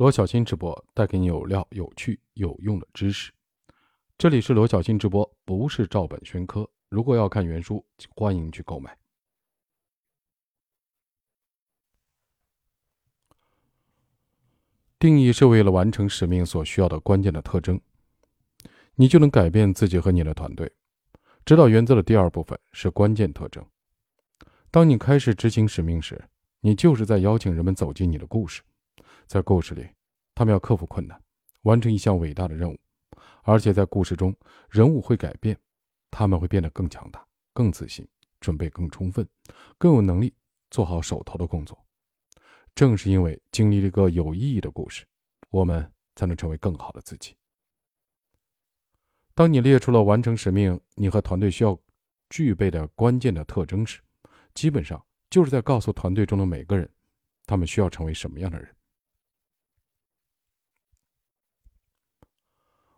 罗小新直播带给你有料、有趣、有用的知识。这里是罗小新直播，不是照本宣科。如果要看原书，欢迎去购买。定义是为了完成使命所需要的关键的特征，你就能改变自己和你的团队。指导原则的第二部分是关键特征。当你开始执行使命时，你就是在邀请人们走进你的故事。在故事里，他们要克服困难，完成一项伟大的任务，而且在故事中，人物会改变，他们会变得更强大、更自信、准备更充分、更有能力做好手头的工作。正是因为经历了一个有意义的故事，我们才能成为更好的自己。当你列出了完成使命你和团队需要具备的关键的特征时，基本上就是在告诉团队中的每个人，他们需要成为什么样的人。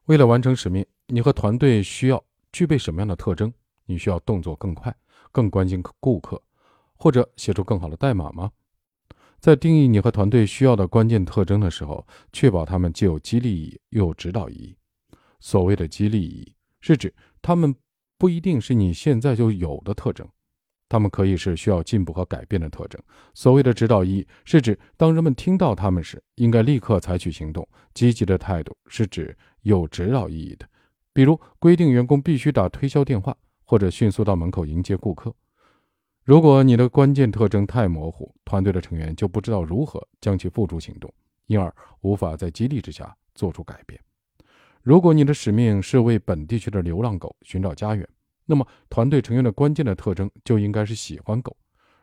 为了完成使命，你和团队需要具备什么样的特征？你需要动作更快，更关心顾客，或者写出更好的代码吗？在定义你和团队需要的关键特征的时候，确保他们既有激励意义又有指导意义。所谓的激励意义，是指他们不一定是你现在就有的特征，他们可以是需要进步和改变的特征。所谓的指导意义，是指当人们听到他们时，应该立刻采取行动。积极的态度是指有指导意义的，比如规定员工必须打推销电话，或者迅速到门口迎接顾客。如果你的关键特征太模糊，团队的成员就不知道如何将其付诸行动，因而无法在激励之下做出改变。如果你的使命是为本地区的流浪狗寻找家园，那么团队成员的关键的特征就应该是喜欢狗。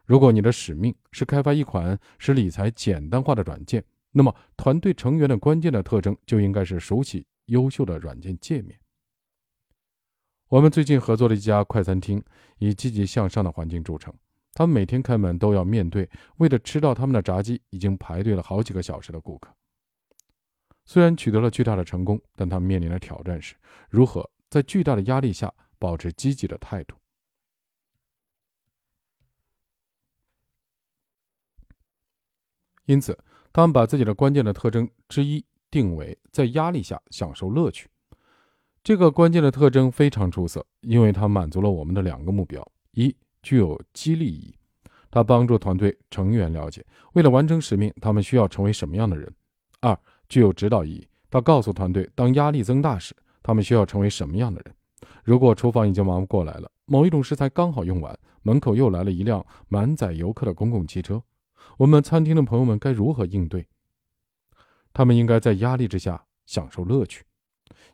如果你的使命是开发一款使理财简单化的软件，那么团队成员的关键的特征就应该是熟悉优秀的软件界面。我们最近合作的一家快餐厅以积极向上的环境著称。他们每天开门都要面对为了吃到他们的炸鸡已经排队了好几个小时的顾客。虽然取得了巨大的成功，但他们面临的挑战是如何在巨大的压力下保持积极的态度。因此，他们把自己的关键的特征之一定为在压力下享受乐趣。这个关键的特征非常出色，因为它满足了我们的两个目标：一、具有激励意义，它帮助团队成员了解为了完成使命，他们需要成为什么样的人；二、具有指导意义，它告诉团队，当压力增大时，他们需要成为什么样的人。如果厨房已经忙不过来了，某一种食材刚好用完，门口又来了一辆满载游客的公共汽车，我们餐厅的朋友们该如何应对？他们应该在压力之下享受乐趣。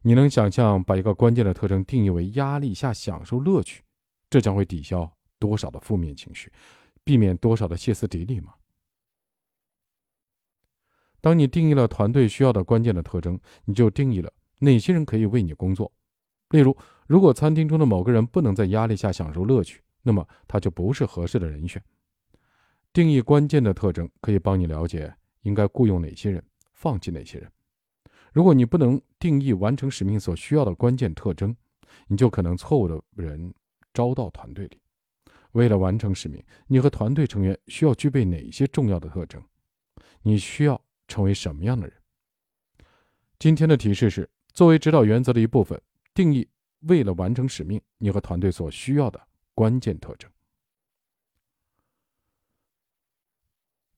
你能想象把一个关键的特征定义为压力下享受乐趣，这将会抵消多少的负面情绪，避免多少的歇斯底里吗？当你定义了团队需要的关键的特征，你就定义了哪些人可以为你工作。例如，如果餐厅中的某个人不能在压力下享受乐趣，那么他就不是合适的人选。定义关键的特征可以帮你了解应该雇佣哪些人，放弃哪些人。如果你不能定义完成使命所需要的关键特征，你就可能错误的人招到团队里。为了完成使命，你和团队成员需要具备哪些重要的特征？你需要成为什么样的人？今天的提示是：作为指导原则的一部分，定义为了完成使命你和团队所需要的关键特征，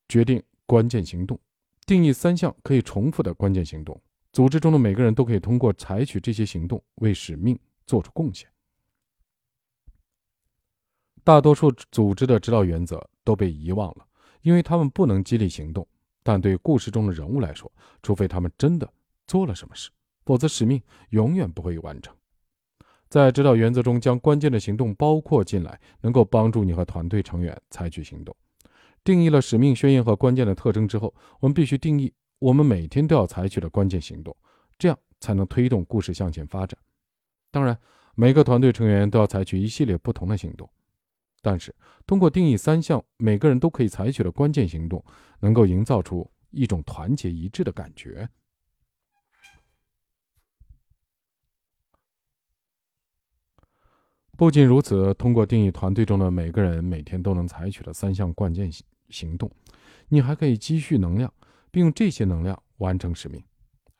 决定关键行动，定义三项可以重复的关键行动。组织中的每个人都可以通过采取这些行动为使命做出贡献。大多数组织的指导原则都被遗忘了，因为他们不能激励行动。但对故事中的人物来说，除非他们真的做了什么事，否则使命永远不会完成。在指导原则中，将关键的行动包括进来，能够帮助你和团队成员采取行动。定义了使命宣言和关键的特征之后，我们必须定义。我们每天都要采取的关键行动，这样才能推动故事向前发展。当然，每个团队成员都要采取一系列不同的行动，但是通过定义三项每个人都可以采取的关键行动，能够营造出一种团结一致的感觉。不仅如此，通过定义团队中的每个人每天都能采取的三项关键行行动，你还可以积蓄能量。并用这些能量完成使命。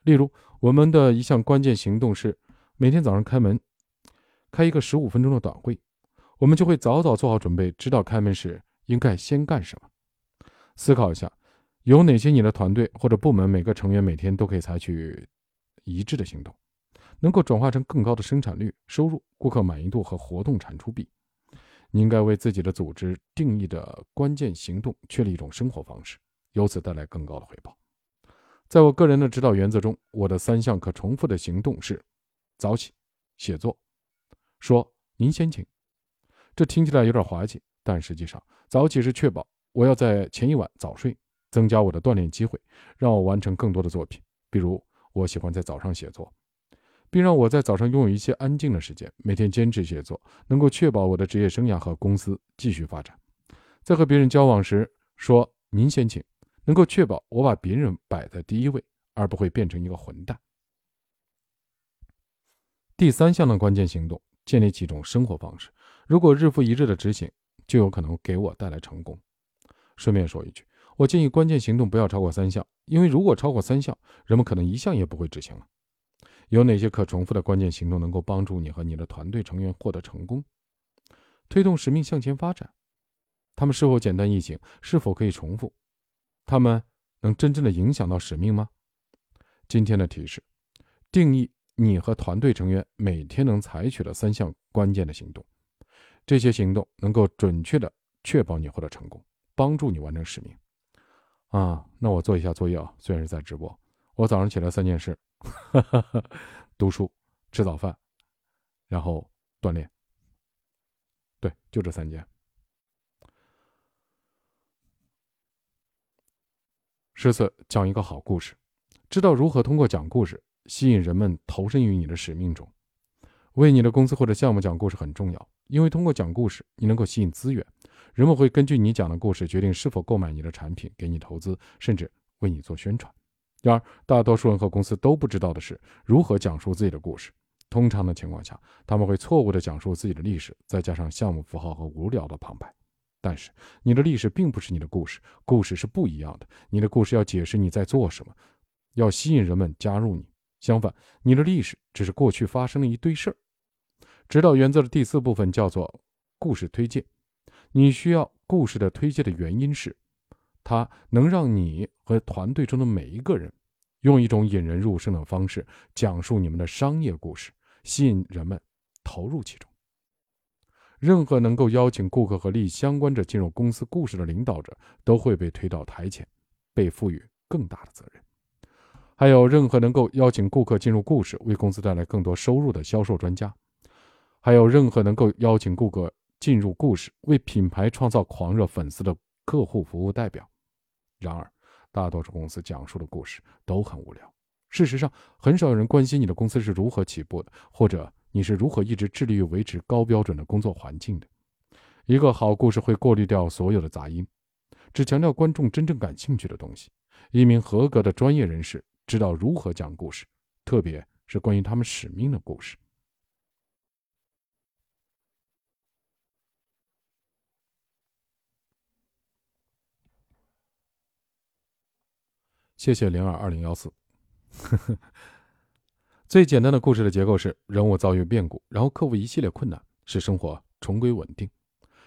例如，我们的一项关键行动是每天早上开门，开一个十五分钟的短会，我们就会早早做好准备，知道开门时应该先干什么。思考一下，有哪些你的团队或者部门每个成员每天都可以采取一致的行动，能够转化成更高的生产率、收入、顾客满意度和活动产出比。你应该为自己的组织定义的关键行动确立一种生活方式，由此带来更高的回报。在我个人的指导原则中，我的三项可重复的行动是：早起、写作、说“您先请”。这听起来有点滑稽，但实际上，早起是确保我要在前一晚早睡，增加我的锻炼机会，让我完成更多的作品。比如，我喜欢在早上写作。并让我在早上拥有一些安静的时间，每天坚持写作，能够确保我的职业生涯和公司继续发展。在和别人交往时，说“您先请”，能够确保我把别人摆在第一位，而不会变成一个混蛋。第三项的关键行动，建立起一种生活方式。如果日复一日的执行，就有可能给我带来成功。顺便说一句，我建议关键行动不要超过三项，因为如果超过三项，人们可能一项也不会执行了。有哪些可重复的关键行动能够帮助你和你的团队成员获得成功，推动使命向前发展？他们是否简单易行？是否可以重复？他们能真正的影响到使命吗？今天的提示：定义你和团队成员每天能采取的三项关键的行动，这些行动能够准确的确保你获得成功，帮助你完成使命。啊，那我做一下作业啊，虽然是在直播，我早上起来三件事。读书、吃早饭，然后锻炼。对，就这三件。十四，讲一个好故事。知道如何通过讲故事吸引人们投身于你的使命中。为你的公司或者项目讲故事很重要，因为通过讲故事，你能够吸引资源，人们会根据你讲的故事决定是否购买你的产品，给你投资，甚至为你做宣传。然而，大多数人和公司都不知道的是如何讲述自己的故事。通常的情况下，他们会错误地讲述自己的历史，再加上项目符号和无聊的旁白。但是，你的历史并不是你的故事，故事是不一样的。你的故事要解释你在做什么，要吸引人们加入你。相反，你的历史只是过去发生的一堆事儿。指导原则的第四部分叫做故事推荐。你需要故事的推荐的原因是。它能让你和团队中的每一个人用一种引人入胜的方式讲述你们的商业故事，吸引人们投入其中。任何能够邀请顾客和利益相关者进入公司故事的领导者，都会被推到台前，被赋予更大的责任。还有任何能够邀请顾客进入故事，为公司带来更多收入的销售专家，还有任何能够邀请顾客进入故事，为品牌创造狂热粉丝的客户服务代表。然而，大多数公司讲述的故事都很无聊。事实上，很少有人关心你的公司是如何起步的，或者你是如何一直致力于维持高标准的工作环境的。一个好故事会过滤掉所有的杂音，只强调观众真正感兴趣的东西。一名合格的专业人士知道如何讲故事，特别是关于他们使命的故事。谢谢零二二零幺四。最简单的故事的结构是：人物遭遇变故，然后克服一系列困难，使生活重归稳定。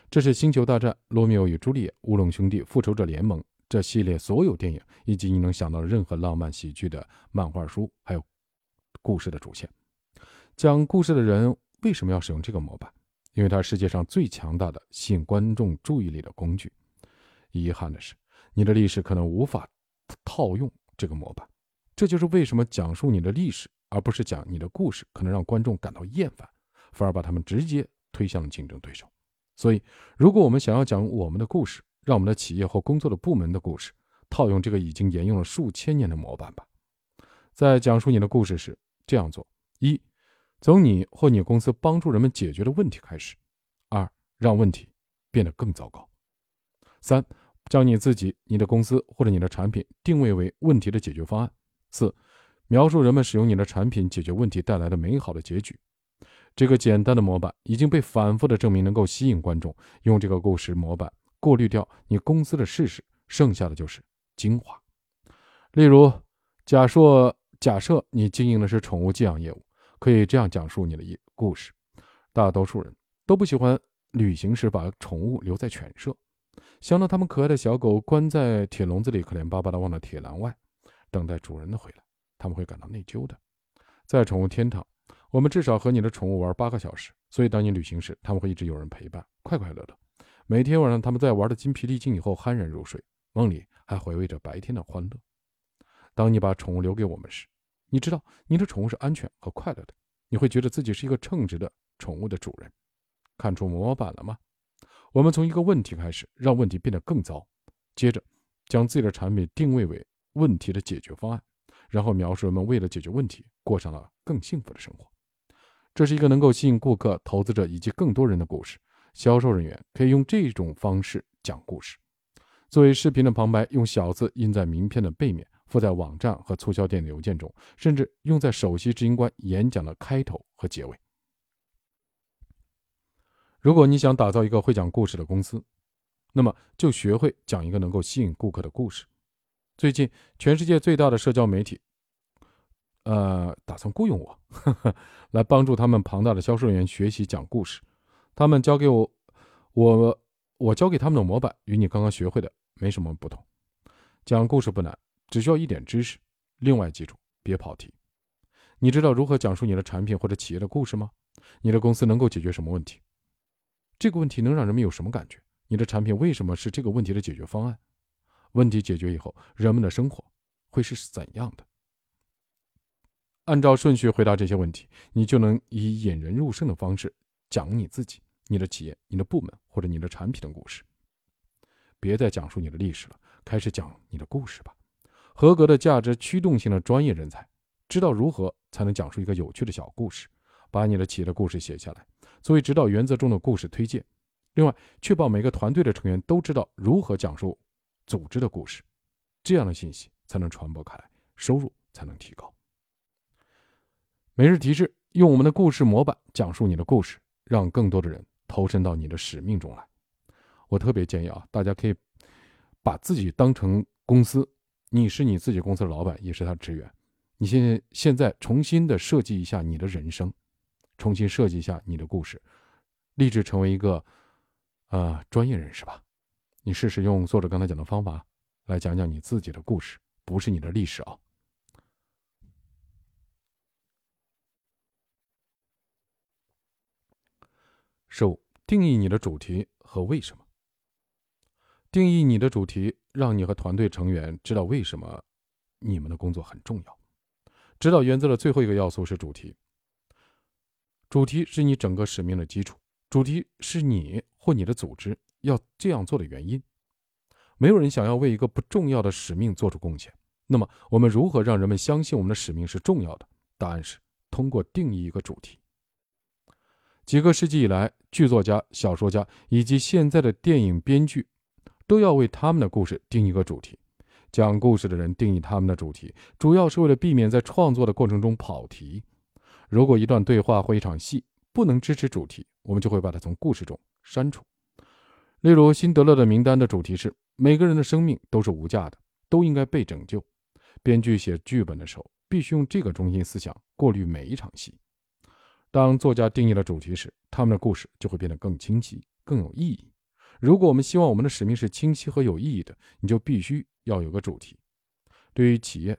这是《星球大战》《罗密欧与朱丽叶》《乌龙兄弟》《复仇者联盟》这系列所有电影，以及你能想到任何浪漫喜剧的漫画书，还有故事的主线。讲故事的人为什么要使用这个模板？因为它是世界上最强大的吸引观众注意力的工具。遗憾的是，你的历史可能无法。套用这个模板，这就是为什么讲述你的历史，而不是讲你的故事，可能让观众感到厌烦，反而把他们直接推向了竞争对手。所以，如果我们想要讲我们的故事，让我们的企业或工作的部门的故事，套用这个已经沿用了数千年的模板吧。在讲述你的故事时，这样做：一，从你或你公司帮助人们解决的问题开始；二，让问题变得更糟糕；三。将你自己、你的公司或者你的产品定位为问题的解决方案。四、描述人们使用你的产品解决问题带来的美好的结局。这个简单的模板已经被反复的证明能够吸引观众。用这个故事模板过滤掉你公司的事实，剩下的就是精华。例如，假设假设你经营的是宠物寄养业务，可以这样讲述你的一故事：大多数人都不喜欢旅行时把宠物留在犬舍，想到他们可爱的小狗关在铁笼子里，可怜巴巴地望着铁栏外，等待主人的回来，他们会感到内疚的。在宠物天堂，我们至少和你的宠物玩八个小时，所以当你旅行时，他们会一直有人陪伴，快快乐乐。每天晚上，他们在玩的筋疲力尽以后酣然入睡，梦里还回味着白天的欢乐。当你把宠物留给我们时，你知道你的宠物是安全和快乐的，你会觉得自己是一个称职的宠物的主人。看出模板了吗？我们从一个问题开始，让问题变得更糟，接着将自己的产品定位为问题的解决方案，然后描述人们为了解决问题过上了更幸福的生活。这是一个能够吸引顾客、投资者以及更多人的故事。销售人员可以用这种方式讲故事。作为视频的旁白，用小字印在名片的背面。附在网站和促销店的邮件中，甚至用在首席执行官演讲的开头和结尾。如果你想打造一个会讲故事的公司，那么就学会讲一个能够吸引顾客的故事。最近，全世界最大的社交媒体，呃，打算雇佣我，来帮助他们庞大的销售人员学习讲故事。他们教给我，我我教给他们的模板与你刚刚学会的没什么不同。讲故事不难。只需要一点知识，另外记住别跑题。你知道如何讲述你的产品或者企业的故事吗？你的公司能够解决什么问题？这个问题能让人们有什么感觉？你的产品为什么是这个问题的解决方案？问题解决以后，人们的生活会是怎样的？按照顺序回答这些问题，你就能以引人入胜的方式讲你自己、你的企业、你的部门或者你的产品的故事。别再讲述你的历史了，开始讲你的故事吧。合格的价值驱动性的专业人才，知道如何才能讲述一个有趣的小故事，把你的企业的故事写下来，作为指导原则中的故事推荐。另外，确保每个团队的成员都知道如何讲述组织的故事，这样的信息才能传播开来，收入才能提高。每日提示：用我们的故事模板讲述你的故事，让更多的人投身到你的使命中来。我特别建议啊，大家可以把自己当成公司。你是你自己公司的老板，也是他的职员。你现现在重新的设计一下你的人生，重新设计一下你的故事，立志成为一个呃专业人士吧。你试试用作者刚才讲的方法来讲讲你自己的故事，不是你的历史啊。十五，定义你的主题和为什么。定义你的主题，让你和团队成员知道为什么你们的工作很重要。指导原则的最后一个要素是主题。主题是你整个使命的基础，主题是你或你的组织要这样做的原因。没有人想要为一个不重要的使命做出贡献。那么，我们如何让人们相信我们的使命是重要的？答案是通过定义一个主题。几个世纪以来，剧作家、小说家以及现在的电影编剧。都要为他们的故事定一个主题。讲故事的人定义他们的主题，主要是为了避免在创作的过程中跑题。如果一段对话或一场戏不能支持主题，我们就会把它从故事中删除。例如，辛德勒的名单的主题是：每个人的生命都是无价的，都应该被拯救。编剧写剧本的时候，必须用这个中心思想过滤每一场戏。当作家定义了主题时，他们的故事就会变得更清晰、更有意义。如果我们希望我们的使命是清晰和有意义的，你就必须要有个主题。对于企业，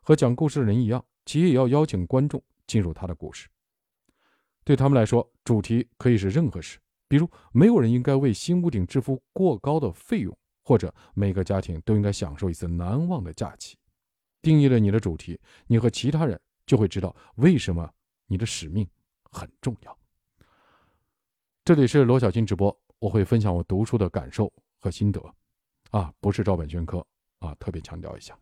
和讲故事的人一样，企业也要邀请观众进入他的故事。对他们来说，主题可以是任何事，比如没有人应该为新屋顶支付过高的费用，或者每个家庭都应该享受一次难忘的假期。定义了你的主题，你和其他人就会知道为什么你的使命很重要。这里是罗小金直播。我会分享我读书的感受和心得，啊，不是照本宣科啊，特别强调一下。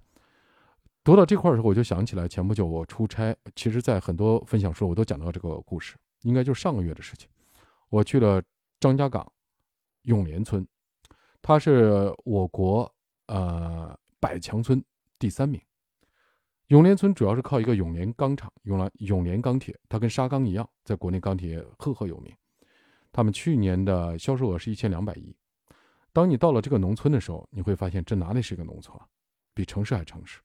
读到这块的时候，我就想起来前不久我出差，其实在很多分享书我都讲到这个故事，应该就是上个月的事情。我去了张家港永联村，它是我国呃百强村第三名。永联村主要是靠一个永联钢厂，永联永联钢铁，它跟沙钢一样，在国内钢铁赫赫有名。他们去年的销售额是一千两百亿。当你到了这个农村的时候，你会发现这哪里是一个农村啊，比城市还城市。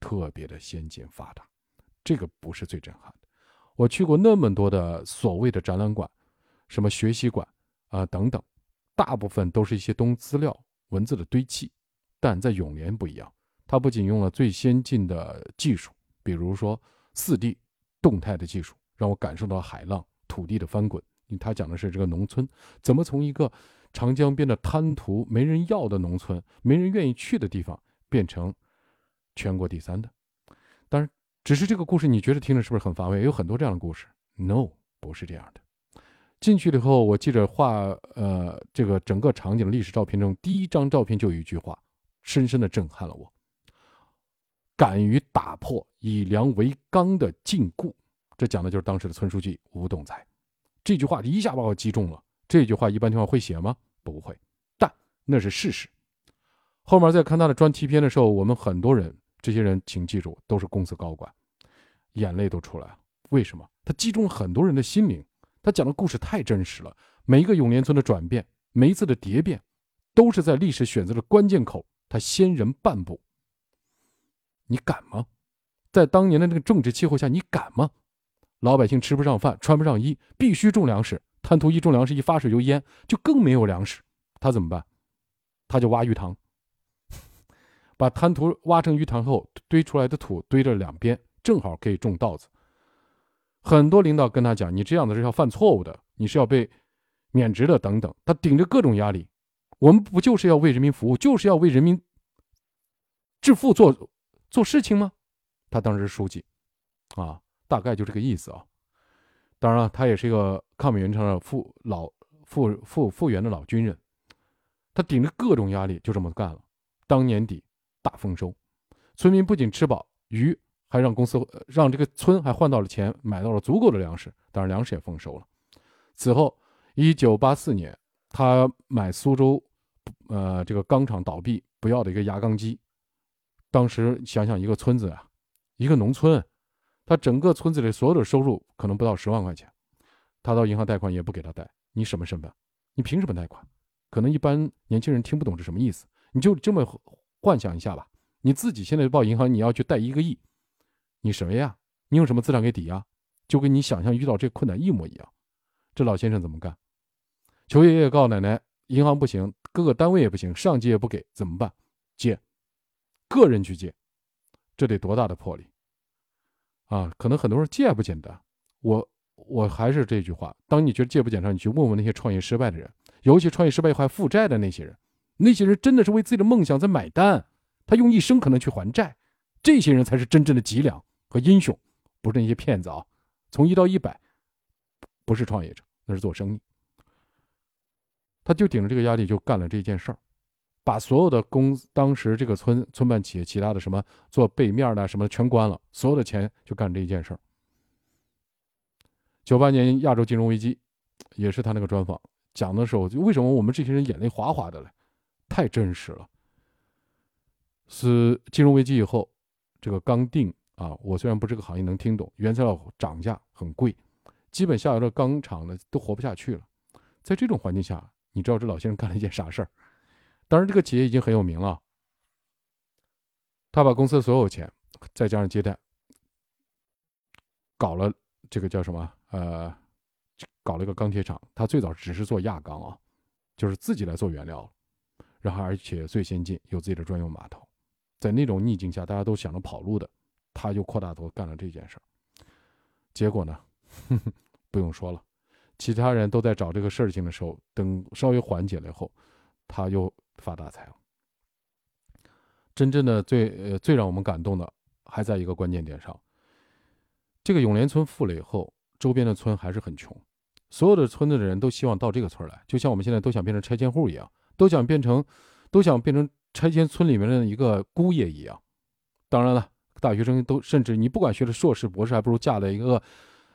特别的先进发达。这个不是最震撼的。我去过那么多的所谓的展览馆，什么学习馆啊等等，大部分都是一些东资料文字的堆砌。但在永联不一样，它不仅用了最先进的技术，比如说四 D 动态的技术，让我感受到海浪、土地的翻滚。他讲的是这个农村怎么从一个长江边的滩涂、没人要的农村、没人愿意去的地方，变成全国第三的。当然，只是这个故事，你觉得听着是不是很乏味？有很多这样的故事。No，不是这样的。进去了以后，我记着画，呃，这个整个场景的历史照片中，第一张照片就有一句话。深深的震撼了我。敢于打破以粮为纲的禁锢，这讲的就是当时的村书记吴栋才。这句话一下把我击中了。这句话一般情况会写吗？不会，但那是事实。后面在看他的专题片的时候，我们很多人，这些人请记住，都是公司高管，眼泪都出来了。为什么？他击中了很多人的心灵。他讲的故事太真实了。每一个永联村的转变，每一次的蝶变，都是在历史选择的关键口。他先人半步，你敢吗？在当年的那个政治气候下，你敢吗？老百姓吃不上饭，穿不上衣，必须种粮食。贪图一种粮食，一发水就淹，就更没有粮食。他怎么办？他就挖鱼塘，把滩涂挖成鱼塘后，堆出来的土堆着两边，正好可以种稻子。很多领导跟他讲：“你这样子是要犯错误的，你是要被免职的，等等。”他顶着各种压力。我们不就是要为人民服务，就是要为人民致富做做事情吗？他当时是书记，啊，大概就这个意思啊。当然了，他也是一个抗美援朝的复老复复复员的老军人，他顶着各种压力就这么干了。当年底大丰收，村民不仅吃饱，鱼还让公司让这个村还换到了钱，买到了足够的粮食。当然，粮食也丰收了。此后，一九八四年，他买苏州。呃，这个钢厂倒闭，不要的一个轧钢机。当时想想，一个村子啊，一个农村，他整个村子里所有的收入可能不到十万块钱，他到银行贷款也不给他贷。你什么身份？你凭什么贷款？可能一般年轻人听不懂是什么意思。你就这么幻想一下吧，你自己现在报银行，你要去贷一个亿，你什么呀？你用什么资产给抵押？就跟你想象遇到这困难一模一样。这老先生怎么干？求爷爷告奶奶。银行不行，各个单位也不行，上级也不给，怎么办？借，个人去借，这得多大的魄力啊！可能很多人借不简单。我我还是这句话：当你觉得借不简单，你去问问那些创业失败的人，尤其创业失败还负债的那些人，那些人真的是为自己的梦想在买单，他用一生可能去还债，这些人才是真正的脊梁和英雄，不是那些骗子啊！从一到一百，不是创业者，那是做生意。他就顶着这个压力就干了这件事儿，把所有的公当时这个村村办企业其他的什么做背面的什么全关了，所有的钱就干这一件事儿。九八年亚洲金融危机，也是他那个专访讲的时候，就为什么我们这些人眼泪哗哗的嘞？太真实了。是金融危机以后，这个钢锭啊，我虽然不是这个行业，能听懂，原材料涨价很贵，基本下游的钢厂呢都活不下去了，在这种环境下。你知道这老先生干了一件啥事儿？当然，这个企业已经很有名了。他把公司所有钱，再加上接待，搞了这个叫什么？呃，搞了一个钢铁厂。他最早只是做轧钢啊，就是自己来做原料，然后而且最先进，有自己的专用码头。在那种逆境下，大家都想着跑路的，他就扩大头干了这件事儿。结果呢，不用说了。其他人都在找这个事情的时候，等稍微缓解了以后，他又发大财了。真正的最呃最让我们感动的，还在一个关键点上。这个永联村富了以后，周边的村还是很穷，所有的村子的人都希望到这个村来，就像我们现在都想变成拆迁户一样，都想变成，都想变成拆迁村里面的一个姑爷一样。当然了，大学生都甚至你不管学的硕士博士，还不如嫁了一个。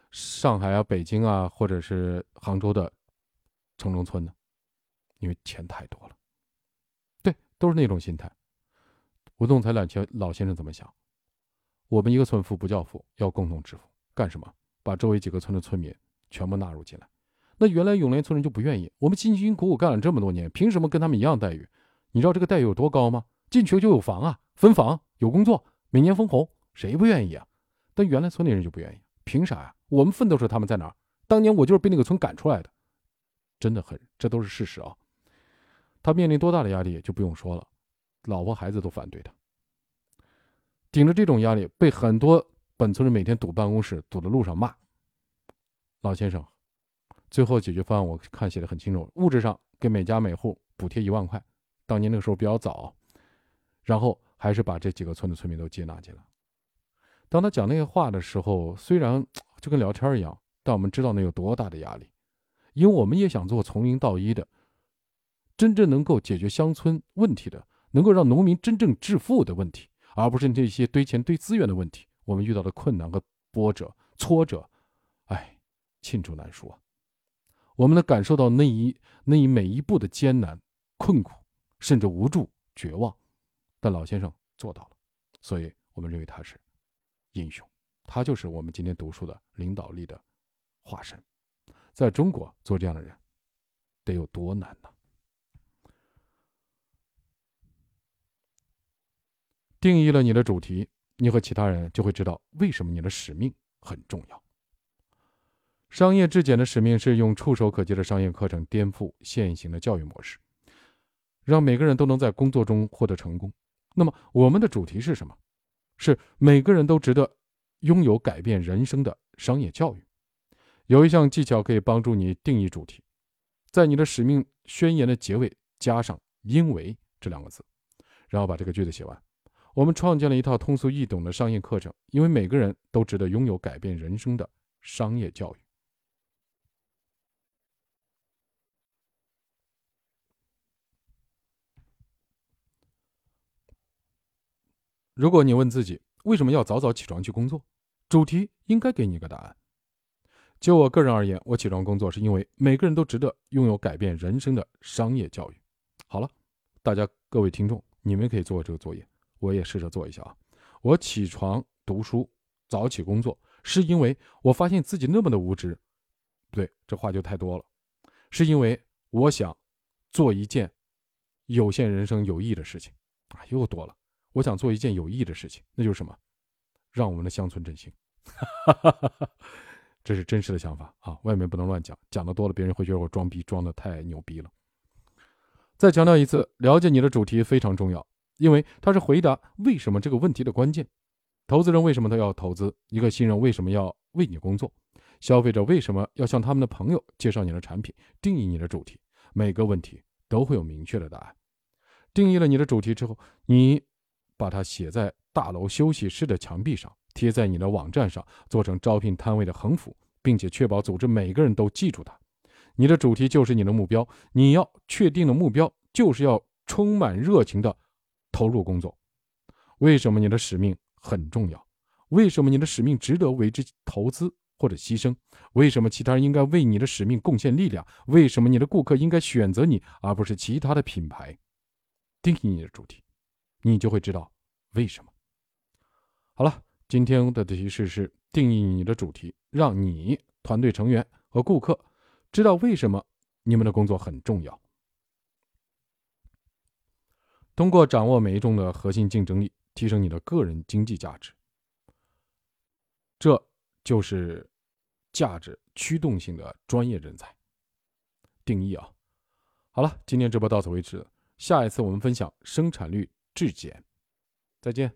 上海啊，北京啊，或者是杭州的城中村呢，因为钱太多了。对，都是那种心态。吴栋才老先老先生怎么想？我们一个村富不叫富，要共同致富。干什么？把周围几个村的村民全部纳入进来。那原来永联村人就不愿意。我们辛辛苦苦干了这么多年，凭什么跟他们一样待遇？你知道这个待遇有多高吗？进去就有房啊，分房，有工作，每年分红，谁不愿意啊？但原来村里人就不愿意，凭啥呀？我们奋斗时他们在哪儿？当年我就是被那个村赶出来的，真的很，这都是事实啊。他面临多大的压力就不用说了，老婆孩子都反对他，顶着这种压力，被很多本村人每天堵办公室，堵在路上骂。老先生，最后解决方案我看写的很清楚，物质上给每家每户补贴一万块，当年那个时候比较早，然后还是把这几个村的村民都接纳进来。当他讲那些话的时候，虽然 就跟聊天一样，但我们知道那有多大的压力，因为我们也想做从零到一的。真正能够解决乡村问题的，能够让农民真正致富的问题，而不是这些堆钱堆资源的问题。我们遇到的困难和波折、挫折，哎，罄竹难书啊！我们能感受到那一那一每一步的艰难、困苦，甚至无助、绝望。但老先生做到了，所以我们认为他是英雄。他就是我们今天读书的领导力的化身。在中国做这样的人，得有多难呢？定义了你的主题，你和其他人就会知道为什么你的使命很重要。商业质检的使命是用触手可及的商业课程颠覆现行的教育模式，让每个人都能在工作中获得成功。那么，我们的主题是什么？是每个人都值得拥有改变人生的商业教育。有一项技巧可以帮助你定义主题，在你的使命宣言的结尾加上“因为”这两个字，然后把这个句子写完。我们创建了一套通俗易懂的商业课程，因为每个人都值得拥有改变人生的商业教育。如果你问自己为什么要早早起床去工作，主题应该给你一个答案。就我个人而言，我起床工作是因为每个人都值得拥有改变人生的商业教育。好了，大家各位听众，你们可以做这个作业。我也试着做一下啊！我起床读书，早起工作，是因为我发现自己那么的无知。不对，这话就太多了。是因为我想做一件有限人生有益的事情啊，又多了。我想做一件有意义的事情，那就是什么？让我们的乡村振兴。这是真实的想法啊！外面不能乱讲，讲的多了，别人会觉得我装逼，装的太牛逼了。再强调一次，了解你的主题非常重要。因为它是回答为什么这个问题的关键。投资人为什么他要投资？一个新人为什么要为你工作？消费者为什么要向他们的朋友介绍你的产品？定义你的主题，每个问题都会有明确的答案。定义了你的主题之后，你把它写在大楼休息室的墙壁上，贴在你的网站上，做成招聘摊位的横幅，并且确保组织每个人都记住它。你的主题就是你的目标，你要确定的目标就是要充满热情的。投入工作，为什么你的使命很重要？为什么你的使命值得为之投资或者牺牲？为什么其他人应该为你的使命贡献力量？为什么你的顾客应该选择你而不是其他的品牌？定义你的主题，你就会知道为什么。好了，今天的提示是定义你的主题，让你团队成员和顾客知道为什么你们的工作很重要。通过掌握每一种的核心竞争力，提升你的个人经济价值，这就是价值驱动性的专业人才定义啊！好了，今天直播到此为止，下一次我们分享生产率质检，再见。